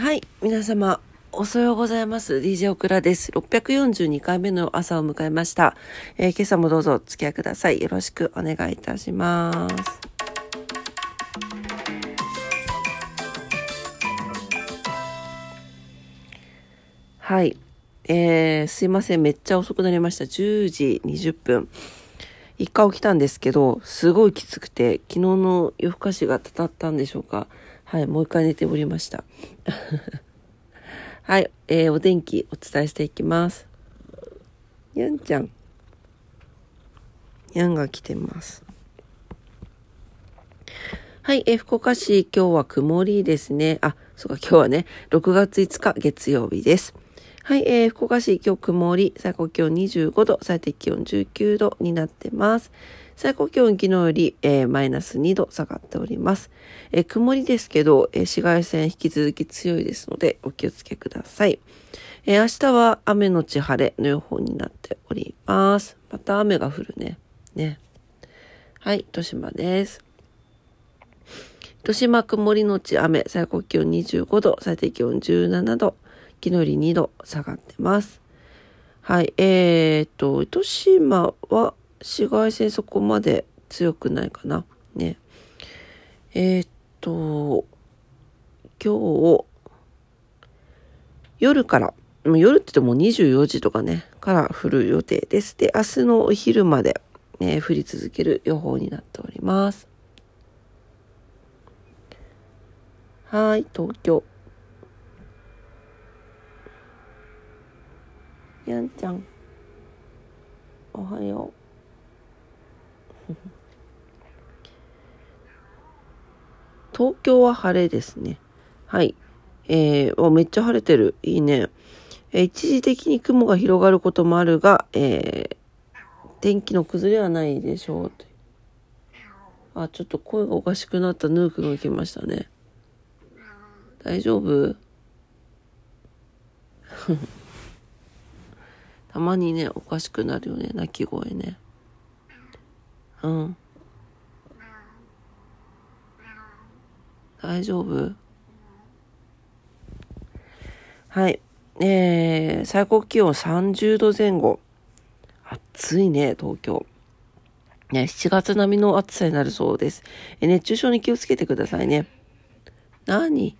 はい、皆様、おはようございます。DJ オクラです。642回目の朝を迎えました。えー今朝もどうぞお付き合いください。よろしくお願いいたします。はい。えー、すいません。めっちゃ遅くなりました。10時20分。一回起きたんですけど、すごいきつくて、昨日の夜更かしがたたったんでしょうか。はい、もう一回寝ておりました。はい、えー、お天気お伝えしていきます。にゃんちゃん。にゃんが来てます。はい、えー福岡市、今日は曇りですね。あ、そうか、今日はね、6月5日月曜日です。はい、えー福岡市、今日曇り、最高気温25度、最低気温19度になってます。最高気温昨日より、えーマイナス2度下がっております。えー曇りですけど、えー紫外線引き続き強いですので、お気をつけください。えー明日は雨のち晴れの予報になっております。また雨が降るね。ね。はい、豊島です。豊島曇りのち雨、最高気温25度、最低気温17度、昨日より2度下がってます。はい、えー、っと、糸島は紫外線そこまで強くないかな。ね。えー、っと、今日、夜から、もう夜って言っても24時とかね、から降る予定です。で、明日のお昼まで、ね、降り続ける予報になっております。はい、東京。やんちゃん。おはよう。東京は晴れですね。はい。えー、めっちゃ晴れてる。いいね。えー一時的に雲が広がることもあるが、えー天気の崩れはないでしょう。とあ、ちょっと声がおかしくなったヌークが来ましたね。大丈夫？たまにね、おかしくなるよね、鳴き声ね。うん。大丈夫？はい。えー、最高気温30度前後。暑いね、東京。ね、7月並みの暑さになるそうです。え熱中症に気をつけてくださいね。何？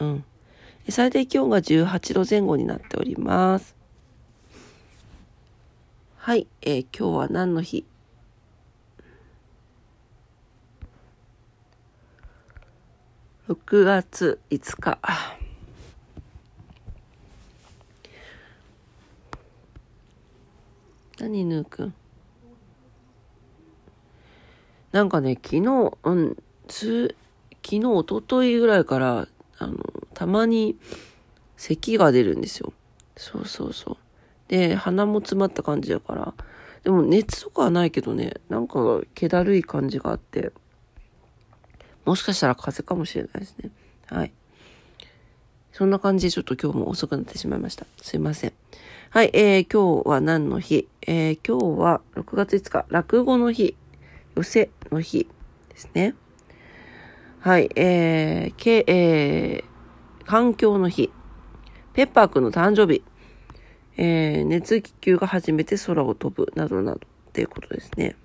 うん。最低気温が18度前後になっております。はい、えー今日は何の日？6月5日。何ぬーくん？なんかね、昨日、うん、つ、昨日、一昨日ぐらいから、あの、たまに咳が出るんですよ。そうそうそう。で、鼻も詰まった感じだから。でも熱とかはないけどね、なんか気だるい感じがあって、もしかしたら風かもしれないですね。はい。そんな感じでちょっと今日も遅くなってしまいました。すいません。はい、えー、今日は何の日？えー、今日は6月5日、落語の日、寄せの日ですね。はい、えー、け、えー、環境の日、ペッパーくんの誕生日、えー、熱気球が初めて空を飛ぶ、などなどっていうことですね。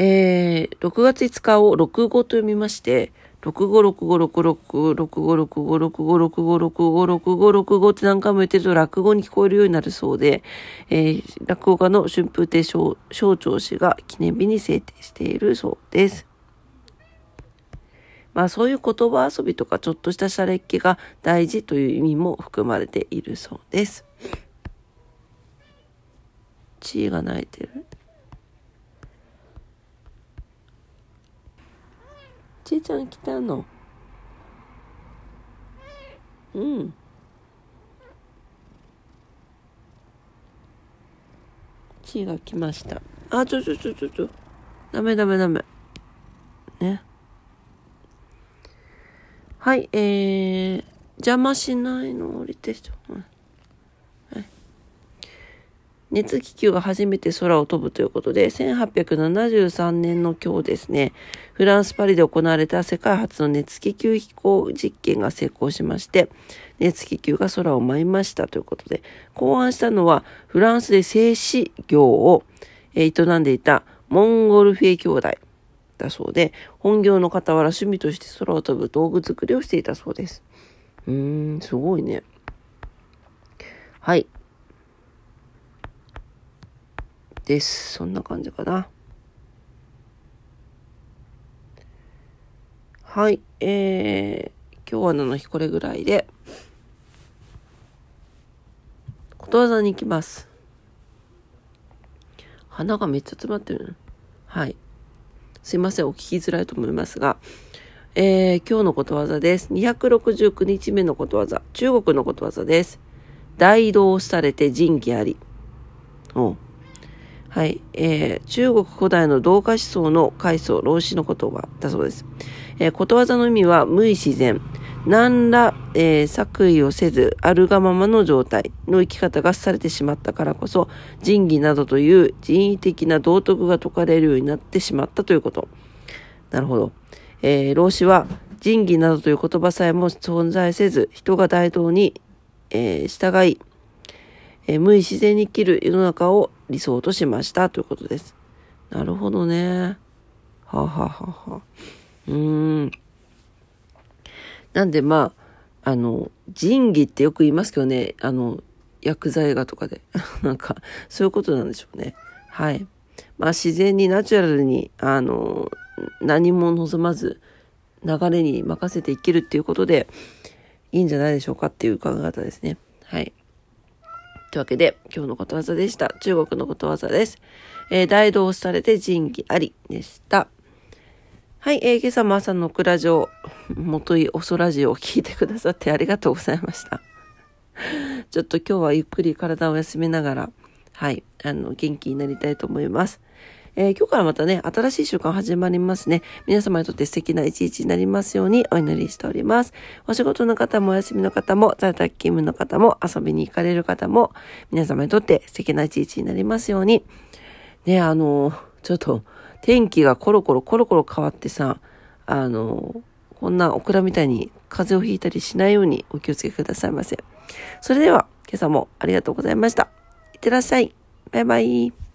えー、6月5日を6語と読みまして、65656665656565656565って何回も言ってると落語に聞こえるようになるそうで、えー、落語家の春風亭昇長氏が記念日に制定しているそうです。まあそういう言葉遊びとかちょっとしたシャレっ気が大事という意味も含まれているそうです。チーが泣いてるちーちゃん来たのうん。ちーが来ました。あ、ちょちょちょちょちょ。ダメダメダメ。ね。はい、えー、邪魔しないの降りてちょ。熱気球が初めて空を飛ぶということで、1873年の今日ですね、フランス・パリで行われた世界初の熱気球飛行実験が成功しまして、熱気球が空を舞いましたということで、考案したのはフランスで製紙業を営んでいたモンゴルフェ兄弟だそうで、本業の傍ら趣味として空を飛ぶ道具作りをしていたそうです。うーん、すごいね。はい。です。そんな感じかな。はい。えー、今日はの日これぐらいで、ことわざに行きます。鼻がめっちゃ詰まってる。はい。すいません、お聞きづらいと思いますが、えー、今日のことわざです。269日目のことわざ。中国のことわざです。大道されて仁義あり。おはい。えー、中国古代の同化思想の階層、老子の言葉だそうです。えー、ことわざの意味は無意自然。何ら、えー、作為をせず、あるがままの状態の生き方がされてしまったからこそ、仁義などという人為的な道徳が説かれるようになってしまったということ。なるほど。えー、老子は、仁義などという言葉さえも存在せず、人が大道に、えー、従い、えー、無意自然に生きる世の中を理想としましたということです。なるほどね。は、はははうーん。なんでまあ、あの、仁義ってよく言いますけどね、あの、薬剤画とかで。なんか、そういうことなんでしょうね。はい。まあ自然にナチュラルに、あの、何も望まず、流れに任せて生きるっていうことで、いいんじゃないでしょうかっていう考え方ですね。はい。というわけで、今日のことわざでした。中国のことわざです。えー、大道されて仁義ありでした。はい、えー、今朝も朝のクラジオ、元いおそラジオを聞いてくださってありがとうございました。ちょっと今日はゆっくり体を休めながら、はい、あの、元気になりたいと思います。えー、今日からまたね、新しい習慣始まりますね。皆様にとって素敵な一日になりますようにお祈りしております。お仕事の方もお休みの方も、在宅勤務の方も、遊びに行かれる方も、皆様にとって素敵な一日になりますように。ね、あの、ちょっと、天気がコロコロコロコロ変わってさ、あの、こんなオクラみたいに風邪をひいたりしないようにお気をつけくださいませ。それでは、今朝もありがとうございました。いってらっしゃい。バイバイ。